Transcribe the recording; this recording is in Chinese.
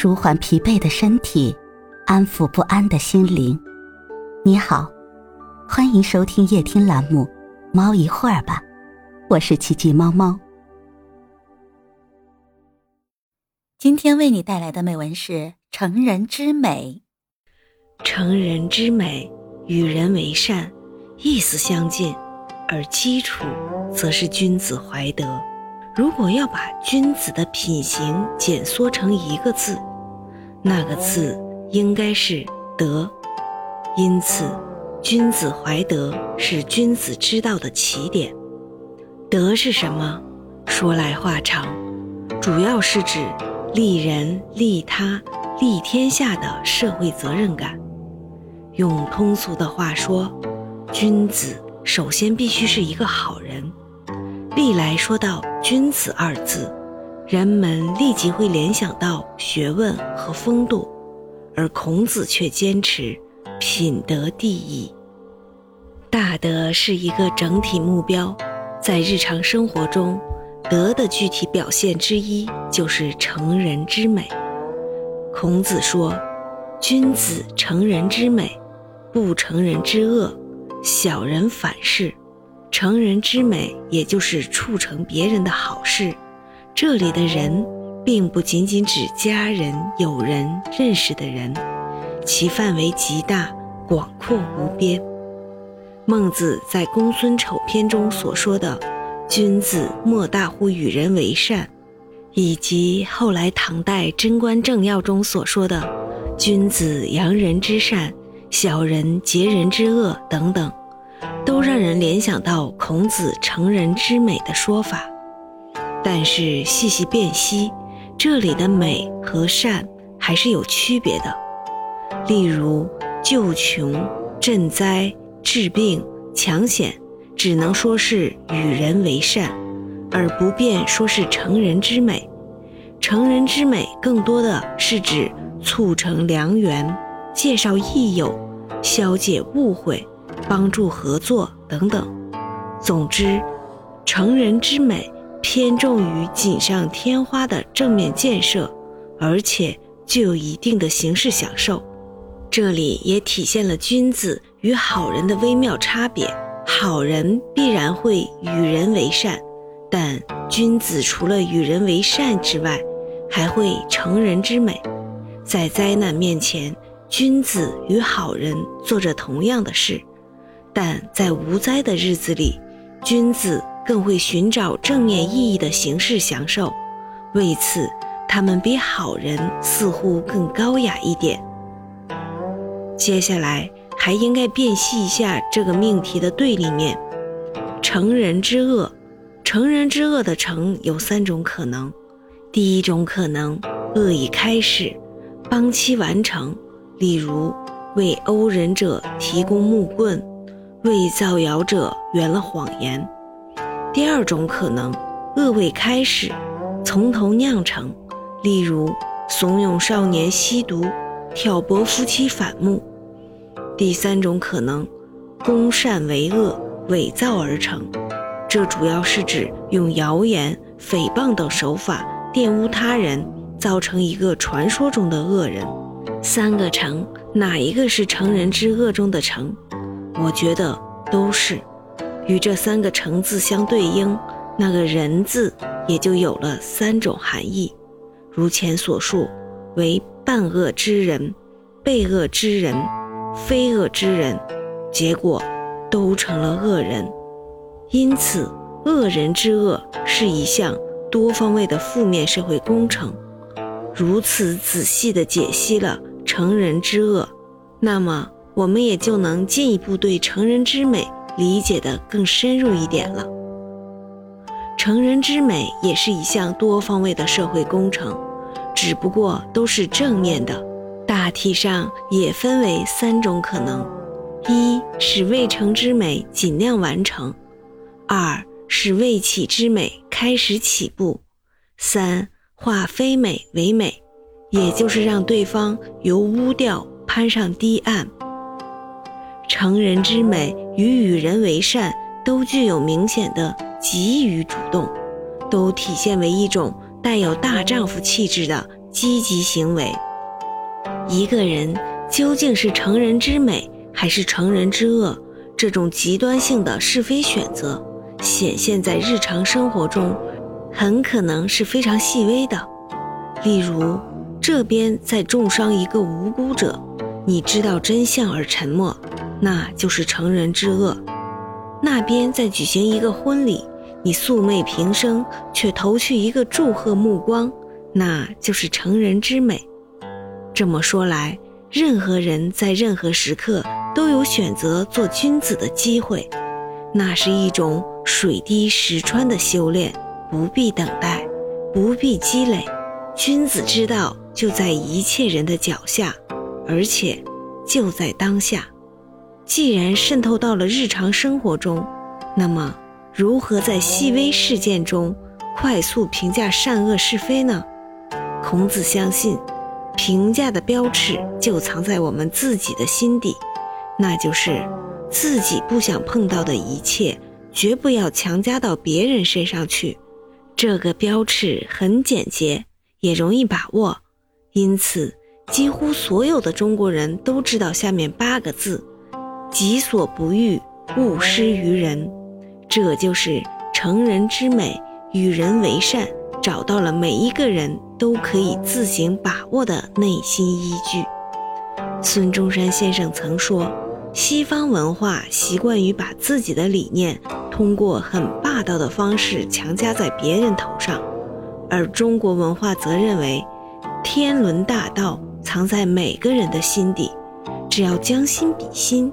舒缓疲惫的身体，安抚不安的心灵。你好，欢迎收听夜听栏目《猫一会儿吧》，我是奇迹猫猫。今天为你带来的美文是《成人之美》。成人之美，与人为善，意思相近，而基础则是君子怀德。如果要把君子的品行简缩成一个字，那个字应该是德。因此，君子怀德是君子之道的起点。德是什么？说来话长，主要是指利人、利他、利天下的社会责任感。用通俗的话说，君子首先必须是一个好人。历来说到“君子”二字，人们立即会联想到学问和风度，而孔子却坚持品德第一。大德是一个整体目标，在日常生活中，德的具体表现之一就是成人之美。孔子说：“君子成人之美，不成人之恶，小人反是。”成人之美，也就是促成别人的好事。这里的人，并不仅仅指家人、友人、认识的人，其范围极大、广阔无边。孟子在《公孙丑篇》中所说的“君子莫大乎与人为善”，以及后来唐代《贞观政要》中所说的“君子扬人之善，小人结人之恶”等等。都让人联想到孔子成人之美的说法，但是细细辨析，这里的美和善还是有区别的。例如救穷、赈灾、治病、抢险，只能说是与人为善，而不便说是成人之美。成人之美更多的是指促成良缘、介绍益友、消解误会。帮助合作等等。总之，成人之美偏重于锦上添花的正面建设，而且具有一定的形式享受。这里也体现了君子与好人的微妙差别。好人必然会与人为善，但君子除了与人为善之外，还会成人之美。在灾难面前，君子与好人做着同样的事。但在无灾的日子里，君子更会寻找正面意义的形式享受，为此，他们比好人似乎更高雅一点。接下来还应该辨析一下这个命题的对立面：成人之恶。成人之恶的成有三种可能：第一种可能，恶已开始，帮其完成，例如为殴人者提供木棍。为造谣者圆了谎言。第二种可能，恶未开始，从头酿成，例如怂恿少年吸毒，挑拨夫妻反目。第三种可能，攻善为恶，伪造而成，这主要是指用谣言、诽谤等手法玷污他人，造成一个传说中的恶人。三个成，哪一个是成人之恶中的成？我觉得都是，与这三个“成”字相对应，那个“人”字也就有了三种含义。如前所述，为半恶之人、被恶之人、非恶之人，结果都成了恶人。因此，恶人之恶是一项多方位的负面社会工程。如此仔细地解析了成人之恶，那么。我们也就能进一步对成人之美理解的更深入一点了。成人之美也是一项多方位的社会工程，只不过都是正面的。大体上也分为三种可能：一是未成之美尽量完成；二是未起之美开始起步；三化非美为美，也就是让对方由污掉攀上堤岸。成人之美与与人为善都具有明显的给予主动，都体现为一种带有大丈夫气质的积极行为。一个人究竟是成人之美还是成人之恶，这种极端性的是非选择，显现在日常生活中，很可能是非常细微的。例如，这边在重伤一个无辜者，你知道真相而沉默，那就是成人之恶；那边在举行一个婚礼，你素昧平生却投去一个祝贺目光，那就是成人之美。这么说来，任何人在任何时刻都有选择做君子的机会，那是一种水滴石穿的修炼，不必等待，不必积累。君子之道就在一切人的脚下，而且就在当下。既然渗透到了日常生活中，那么如何在细微事件中快速评价善恶是非呢？孔子相信。评价的标尺就藏在我们自己的心底，那就是自己不想碰到的一切，绝不要强加到别人身上去。这个标尺很简洁，也容易把握，因此几乎所有的中国人都知道下面八个字：己所不欲，勿施于人。这就是成人之美，与人为善。找到了每一个人都可以自行把握的内心依据。孙中山先生曾说：“西方文化习惯于把自己的理念通过很霸道的方式强加在别人头上，而中国文化则认为，天伦大道藏在每个人的心底，只要将心比心